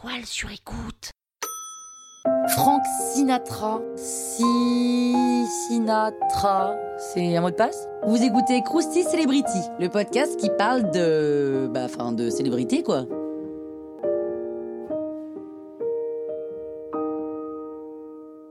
toile sur écoute. Frank Sinatra. Si. Sinatra. C'est un mot de passe? Vous écoutez Krusty Celebrity, le podcast qui parle de. Bah, enfin, de célébrité, quoi.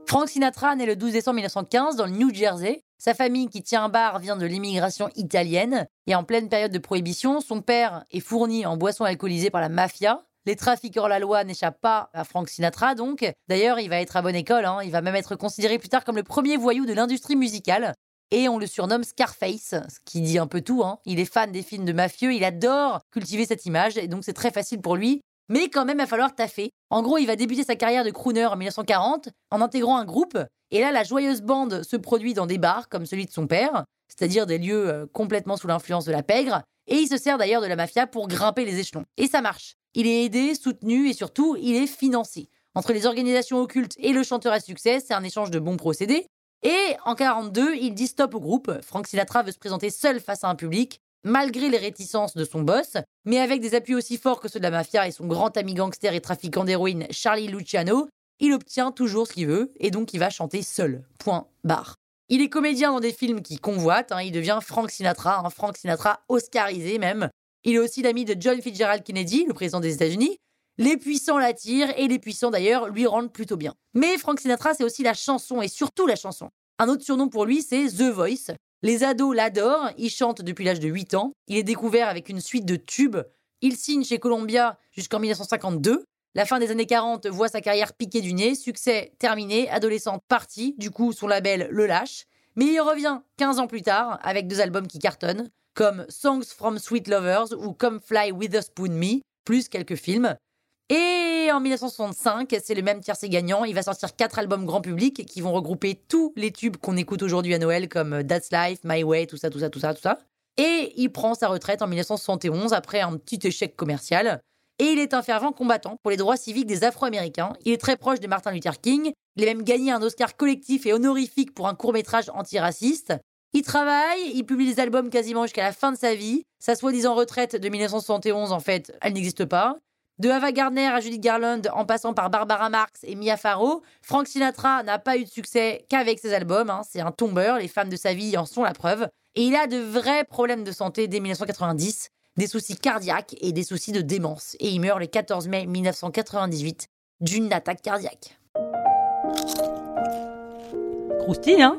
Frank Sinatra naît le 12 décembre 1915 dans le New Jersey. Sa famille, qui tient un bar, vient de l'immigration italienne. Et en pleine période de prohibition, son père est fourni en boissons alcoolisées par la mafia. Les trafiquants la loi n'échappent pas à Frank Sinatra, donc. D'ailleurs, il va être à bonne école. hein. Il va même être considéré plus tard comme le premier voyou de l'industrie musicale. Et on le surnomme Scarface, ce qui dit un peu tout. hein. Il est fan des films de mafieux, il adore cultiver cette image, et donc c'est très facile pour lui. Mais quand même, il va falloir taffer. En gros, il va débuter sa carrière de crooner en 1940 en intégrant un groupe. Et là, la joyeuse bande se produit dans des bars comme celui de son père, c'est-à-dire des lieux euh, complètement sous l'influence de la pègre. Et il se sert d'ailleurs de la mafia pour grimper les échelons. Et ça marche. Il est aidé, soutenu et surtout, il est financé. Entre les organisations occultes et le chanteur à succès, c'est un échange de bons procédés. Et en 42, il dit stop au groupe. Frank Sinatra veut se présenter seul face à un public, malgré les réticences de son boss, mais avec des appuis aussi forts que ceux de la mafia et son grand ami gangster et trafiquant d'héroïne Charlie Luciano, il obtient toujours ce qu'il veut et donc il va chanter seul. Point barre. Il est comédien dans des films qui convoitent, hein, il devient Frank Sinatra, un Frank Sinatra oscarisé même. Il est aussi l'ami de John Fitzgerald Kennedy, le président des États-Unis. Les puissants l'attirent et les puissants d'ailleurs lui rendent plutôt bien. Mais Frank Sinatra, c'est aussi la chanson et surtout la chanson. Un autre surnom pour lui, c'est The Voice. Les ados l'adorent, il chante depuis l'âge de 8 ans. Il est découvert avec une suite de tubes. Il signe chez Columbia jusqu'en 1952. La fin des années 40 voit sa carrière piquer du nez, succès terminé, adolescent parti, du coup son label le lâche. Mais il revient 15 ans plus tard avec deux albums qui cartonnent, comme Songs from Sweet Lovers ou Come Fly With a Spoon Me, plus quelques films. Et en 1965, c'est le même tiercé gagnant, il va sortir quatre albums grand public qui vont regrouper tous les tubes qu'on écoute aujourd'hui à Noël comme That's Life, My Way, tout ça, tout ça, tout ça, tout ça. Et il prend sa retraite en 1971 après un petit échec commercial. Et il est un fervent combattant pour les droits civiques des Afro-Américains. Il est très proche de Martin Luther King. Il a même gagné un Oscar collectif et honorifique pour un court-métrage antiraciste. Il travaille, il publie des albums quasiment jusqu'à la fin de sa vie. Sa soi-disant retraite de 1971, en fait, elle n'existe pas. De Ava Gardner à Judith Garland, en passant par Barbara Marx et Mia Farrow, Frank Sinatra n'a pas eu de succès qu'avec ses albums. hein. C'est un tombeur, les femmes de sa vie en sont la preuve. Et il a de vrais problèmes de santé dès 1990, des soucis cardiaques et des soucis de démence. Et il meurt le 14 mai 1998 d'une attaque cardiaque. Croustille, hein?